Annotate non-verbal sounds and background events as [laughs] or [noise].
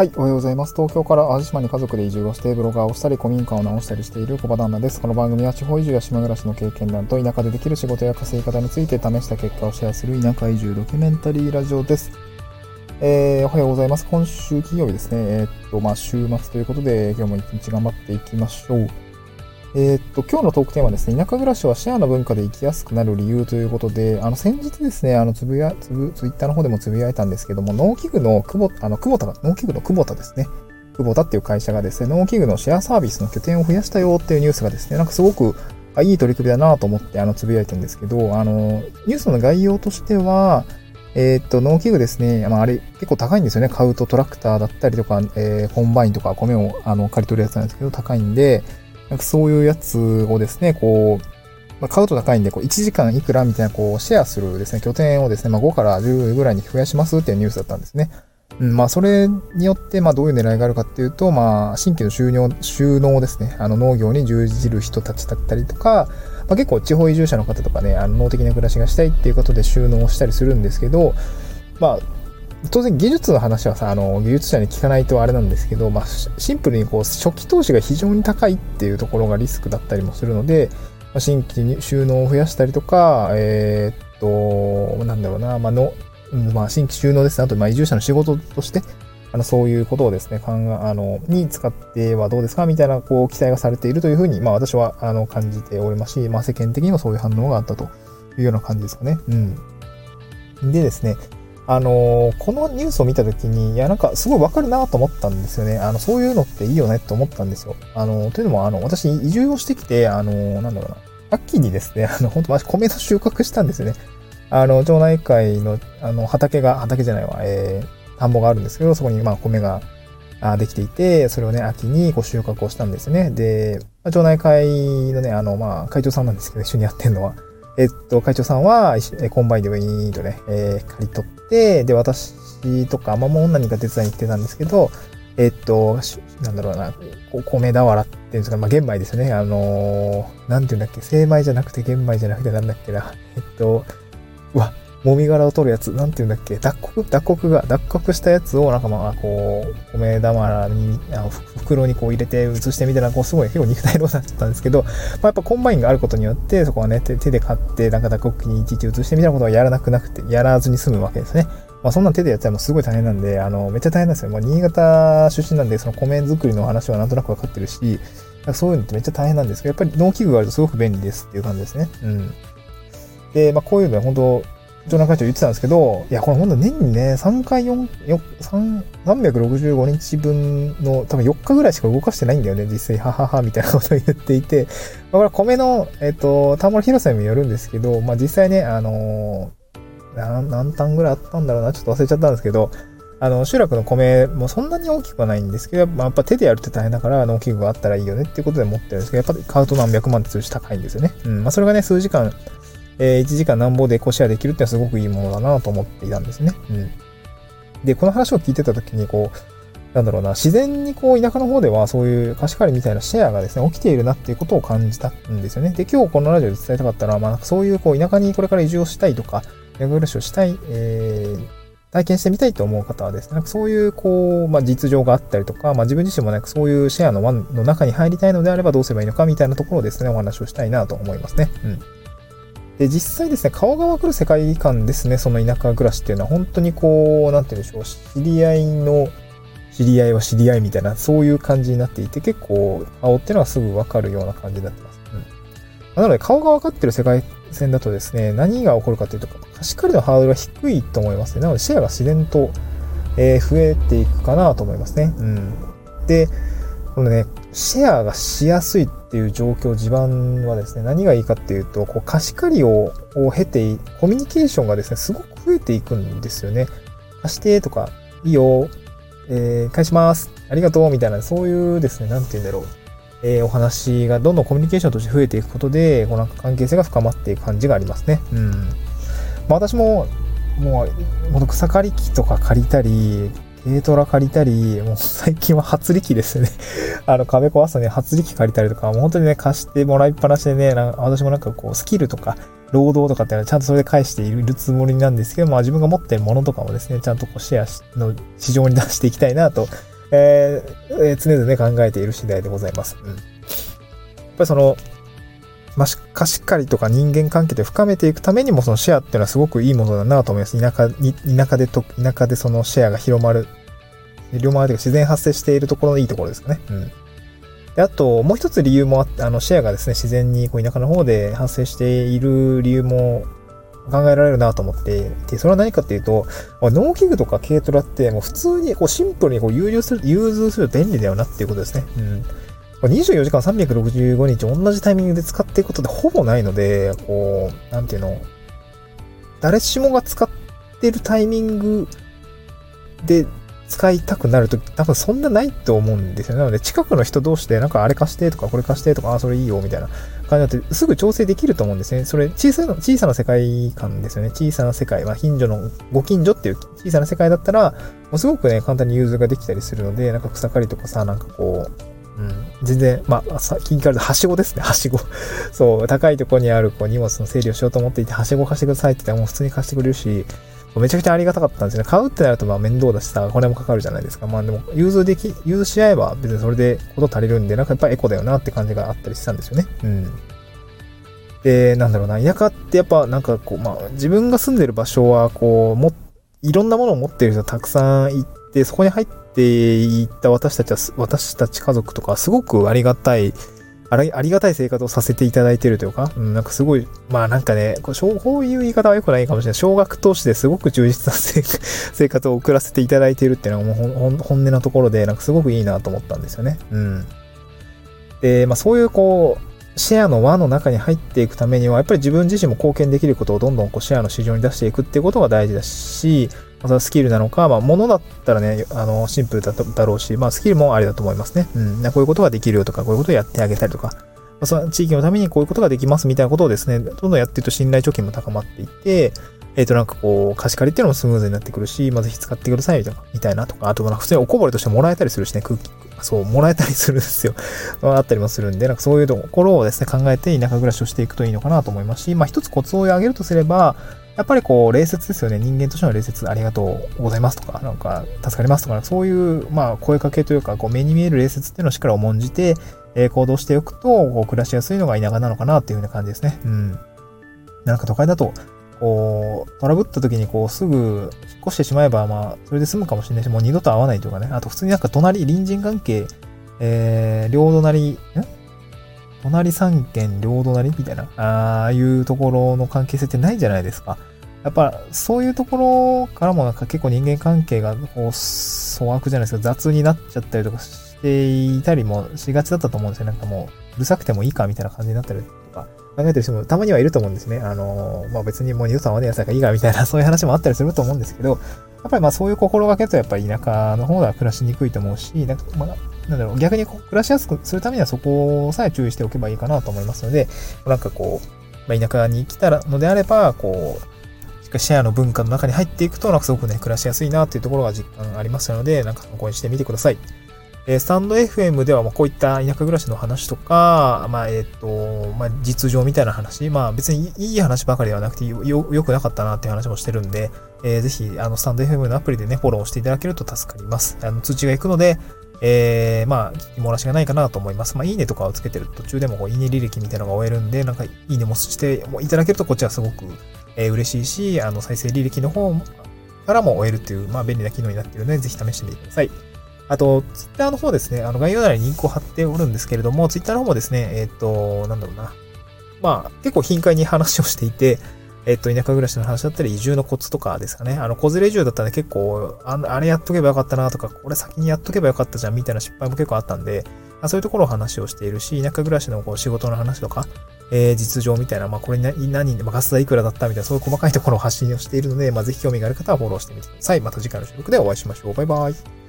はい、おはようございます。東京から淡路島に家族で移住をして、ブロガーをしたり、古民家を直したりしている小場旦那です。この番組は地方移住や島暮らしの経験談と田舎でできる仕事や稼ぎ方について試した結果をシェアする田舎移住ドキュメンタリーラジオです。えー、おはようございます。今週金曜日ですね。えー、っと、まあ、週末ということで、今日も一日頑張っていきましょう。えー、っと、今日のトークテーマですね、田舎暮らしはシェアの文化で生きやすくなる理由ということで、あの、先日ですね、あの、つぶや、つぶ、ツイッターの方でもつぶやいたんですけども、農機具の久保、あの、久保田が、農機具の久保田ですね。クボタっていう会社がですね、農機具のシェアサービスの拠点を増やしたよっていうニュースがですね、なんかすごく、あいい取り組みだなと思って、あの、つぶやいてるんですけど、あの、ニュースの概要としては、えー、っと、農機具ですね、まあ、あれ結構高いんですよね。買うとトラクターだったりとか、えー、コンバインとか米をあの刈り取るやつなんですけど、高いんで、なんかそういうやつをですね、こう、まあ、買うと高いんで、こう、1時間いくらみたいな、こう、シェアするですね、拠点をですね、まあ、5から10ぐらいに増やしますっていうニュースだったんですね。うん、まあ、それによって、まあ、どういう狙いがあるかっていうと、まあ、新規の収納、収納ですね、あの、農業に従事る人たちだったりとか、まあ、結構地方移住者の方とかね、あの、農的な暮らしがしたいっていうことで収納をしたりするんですけど、まあ、当然技術の話はさ、あの、技術者に聞かないとあれなんですけど、まあ、シンプルにこう、初期投資が非常に高いっていうところがリスクだったりもするので、まあ、新規に収納を増やしたりとか、えー、っと、なんだろうな、まあの、まあ、新規収納ですね。あと、まあ、移住者の仕事として、あの、そういうことをですね、考え、あの、に使ってはどうですかみたいな、こう、期待がされているというふうに、まあ、私は、あの、感じておりますし、まあ、世間的にもそういう反応があったというような感じですかね。うん。でですね、あのー、このニュースを見たときに、いや、なんかすごいわかるなと思ったんですよね。あの、そういうのっていいよねって思ったんですよ。あのー、というのも、あの、私、移住をしてきて、あのー、なんだろうな、秋にですね、あの、本当米の収穫したんですよね。あの、町内会の、あの、畑が、畑じゃないわ、えー、田んぼがあるんですけど、そこに、まあ、米が、あできていて、それをね、秋にこう収穫をしたんですね。で、町内会のね、あの、まあ、会長さんなんですけど、一緒にやってんのは、えっと、会長さんは、コンバインでウィーンとね、えー、刈り取ってて、で、私とか、まあ、もう何か手伝いに行ってたんですけど、えっと、なんだろうな、米俵っていうんですか、まあ、玄米ですね。あのー、なんて言うんだっけ、精米じゃなくて玄米じゃなくてなんだっけな。えっと、うわ、もみ殻を取るやつ、なんて言うんだっけ、脱穀？脱穀が、脱穀したやつを、なんかまあ、こう、米俵に、あの袋にこう入れて移してみたら、こう、すごい結構肉体労働だったんですけど、まあ、やっぱコンバインがあることによって、そこはね、手で刈って、なんか脱穀機にいちいち移してみたいなことはやらなくなくて、やらずに済むわけですね。まあ、そんな手でやっちゃうすごい大変なんで、あの、めっちゃ大変なんですよ。まあ、新潟出身なんで、その米作りの話はなんとなくわかってるし、そういうのってめっちゃ大変なんですけど、やっぱり農機具があるとすごく便利ですっていう感じですね。うん。で、まあ、こういうのは本当町内会長言ってたんですけど、いや、これほんと年にね、3回4、3、365日分の多分4日ぐらいしか動かしてないんだよね、実際、ははは、みたいなことを言っていて、まあ、これ米の、えっ、と、田んぼの広さにもよるんですけど、まあ実際ね、あのー、何単ぐらいあったんだろうな、ちょっと忘れちゃったんですけど、あの、集落の米もそんなに大きくはないんですけど、まあ、やっぱ手でやるって大変だから、農機具があったらいいよねっていうことで持ってるんですけど、やっぱ買うと何百万って数字高いんですよね。うん。まあ、それがね、数時間えー、1時間なんぼでこうシェアできるってのはすごくいいものだなと思っていたんですね。うん。で、この話を聞いてた時に、こう、なんだろうな、自然にこう、田舎の方ではそういう貸し借りみたいなシェアがですね、起きているなっていうことを感じたんですよね。で、今日このラジオで伝えたかったのは、まあ、そういうこう、田舎にこれから移住をしたいとか、田舎暮らしをしたい、えー、体験してみたいと思う方はですね、なんかそういう、こう、まあ、実情があったりとか、まあ、自分自身もなんかそういうシェアの輪の中に入りたいのであればどうすればいいのかみたいなところをですね、お話をしたいなと思いますね。うん。で、実際ですね、顔がわかる世界観ですね、その田舎暮らしっていうのは、本当にこう、なんて言うんでしょう、知り合いの、知り合いは知り合いみたいな、そういう感じになっていて、結構、顔っていうのはすぐわかるような感じになってます。うん。なので、顔がわかってる世界線だとですね、何が起こるかというと、貸し借りのハードルは低いと思いますね。なので、シェアが自然と、えー、増えていくかなと思いますね。うん。で、このね、シェアがしやすいっていう状況、地盤はですね、何がいいかっていうと、こう貸し借りを経て、コミュニケーションがですね、すごく増えていくんですよね。貸してとか、いいよ、えー、返します、ありがとう、みたいな、そういうですね、なんて言うんだろう。えー、お話がどんどんコミュニケーションとして増えていくことで、この関係性が深まっていく感じがありますね。うん。まあ私も、もう、草刈り機とか借りたり、軽トラ借りたり、もう最近は初力ですね。[laughs] あの、壁壊すのに初力借りたりとか、もう本当にね、貸してもらいっぱなしでね、私もなんかこう、スキルとか、労働とかっていうのはちゃんとそれで返しているつもりなんですけど、まあ自分が持ってるものとかもですね、ちゃんとこうシェアの市場に出していきたいなと、えー、常々ね、考えている次第でございます。うん。やっぱりその、まあ、貸し借りとか人間関係で深めていくためにも、そのシェアっていうのはすごくいいものだなと思います。田舎に、田舎でと、田舎でそのシェアが広まる、広まるというか自然発生しているところのいいところですかね。うん。で、あと、もう一つ理由もあって、あの、シェアがですね、自然にこう田舎の方で発生している理由も考えられるなと思っていて、それは何かっていうと、農機具とか軽トラってもう普通にこうシンプルにこう融通する、融通する便利だよなっていうことですね。うん。ま24時間365日同じタイミングで使っていくことってほぼないので、こう、なんていうの、誰しもが使ってるタイミングで使いたくなると多分そんなないと思うんですよね。なので近くの人同士でなんかあれ貸してとかこれ貸してとか、あ、それいいよみたいな感じになってすぐ調整できると思うんですね。それ小さな、小さな世界観ですよね。小さな世界。まあ近所の、ご近所っていう小さな世界だったら、もうすごくね、簡単に融通ができたりするので、なんか草刈りとかさ、なんかこう、うん、全然、まあ、さ近からはしごですね、はしご。[laughs] そう、高いところにあるこう荷物の整理をしようと思っていて、はしご貸してくださいって言ったらもう普通に貸してくれるし、めちゃくちゃありがたかったんですね。買うってなるとまあ面倒だしさ、これもかかるじゃないですか。まあでも、融通でき、融通し合えば別にそれでこと足りるんで、なんかやっぱエコだよなって感じがあったりしたんですよね。うん。で、なんだろうな、田舎ってやっぱなんかこう、まあ自分が住んでる場所はこう、も、いろんなものを持ってる人たくさんいて、そこに入っていった私たちは、私たち家族とかすごくありがたいありありがたい生活をさせていただいているというか、うん、なんかすごい、まあなんかね、こういう言い方は良くないかもしれない。少額投資ですごく充実な [laughs] 生活を送らせていただいているっていうのはもう本音なところで、なんかすごくいいなと思ったんですよね。うん。で、まあそういうこう、シェアの輪の中に入っていくためには、やっぱり自分自身も貢献できることをどんどんこうシェアの市場に出していくっていうことが大事だし、またスキルなのか、まあ、ものだったらね、あの、シンプルだだろうし、まあ、スキルもありだと思いますね。うん。こういうことができるよとか、こういうことをやってあげたりとか、まあ、その地域のためにこういうことができますみたいなことをですね、どんどんやっていくと信頼貯金も高まっていって、えっ、ー、と、なんかこう、貸し借りっていうのもスムーズになってくるし、まあ、ぜひ使ってくださいとか、みたいなとか、あと、普通におこぼれとしてもらえたりするしね、空気、そう、もらえたりするんですよ。[laughs] あったりもするんで、なんかそういうところをですね、考えて田舎暮らしをしていくといいのかなと思いますし、まあ、一つコツを上げるとすれば、やっぱりこう、礼節ですよね。人間としての礼節、ありがとうございますとか、なんか、助かりますとか、そういう、まあ、声かけというか、こう、目に見える礼節っていうのをしっかり重んじて、え、行動しておくと、こう、暮らしやすいのが田舎なのかなっていう風な感じですね。うん。なんか都会だと、こう、トラブった時にこう、すぐ引っ越してしまえば、まあ、それで済むかもしれないし、もう二度と会わないというかね。あと、普通になんか隣、隣人関係、えー、両隣、ん？隣三軒両隣みたいな、ああいうところの関係性ってないじゃないですか。やっぱそういうところからもなんか結構人間関係がこう粗悪じゃないですか雑になっちゃったりとかしていたりもしがちだったと思うんですよ。なんかもううるさくてもいいかみたいな感じになったりとか考えてる人もたまにはいると思うんですね。あのまあ別にもう二度と会わねえやつがいいかみたいなそういう話もあったりすると思うんですけど、やっぱりまあそういう心がけとやっぱり田舎の方では暮らしにくいと思うし、なんかまあなんだろう、逆に暮らしやすくするためにはそこさえ注意しておけばいいかなと思いますので、なんかこう、まあ、田舎に来たらのであれば、こう、シェアの文化の中に入っていくと、なんかすごくね、暮らしやすいなっていうところが実感ありますので、なんか参考にしてみてください。えー、スタンド FM では、まこういった田舎暮らしの話とか、まあ、えっ、ー、と、まあ、実情みたいな話、まあ、別にいい話ばかりではなくてよ、よくなかったなっていう話もしてるんで、えー、ぜひ、あの、スタンド FM のアプリでね、フォローしていただけると助かります。あの、通知が行くので、えー、まあ、聞き漏らしがないかなと思います。まあ、いいねとかをつけてる途中でも、こう、いいね履歴みたいなのが終えるんで、なんか、いいねもしていただけると、こっちはすごくえー、嬉しいし、あの、再生履歴の方からも終えるっていう、まあ、便利な機能になっているので、ぜひ試してみてください。あと、ツイッターの方ですね、あの、概要欄にリンクを貼っておるんですけれども、ツイッターの方もですね、えっ、ー、と、なんだろうな。まあ、結構頻回に話をしていて、えっ、と、田舎暮らしの話だったり、移住のコツとかですかね。あの、子連れ移住だったら結構あ、あれやっとけばよかったなとか、これ先にやっとけばよかったじゃんみたいな失敗も結構あったんで、そういうところを話をしているし、田舎暮らしのこう仕事の話とか、えー、実情みたいな、まあ、これに何、何、まあ、ガス代いくらだったみたいな、そういう細かいところを発信をしているので、まあ、ぜひ興味がある方はフォローしてみてください。また次回の収録でお会いしましょう。バイバイ。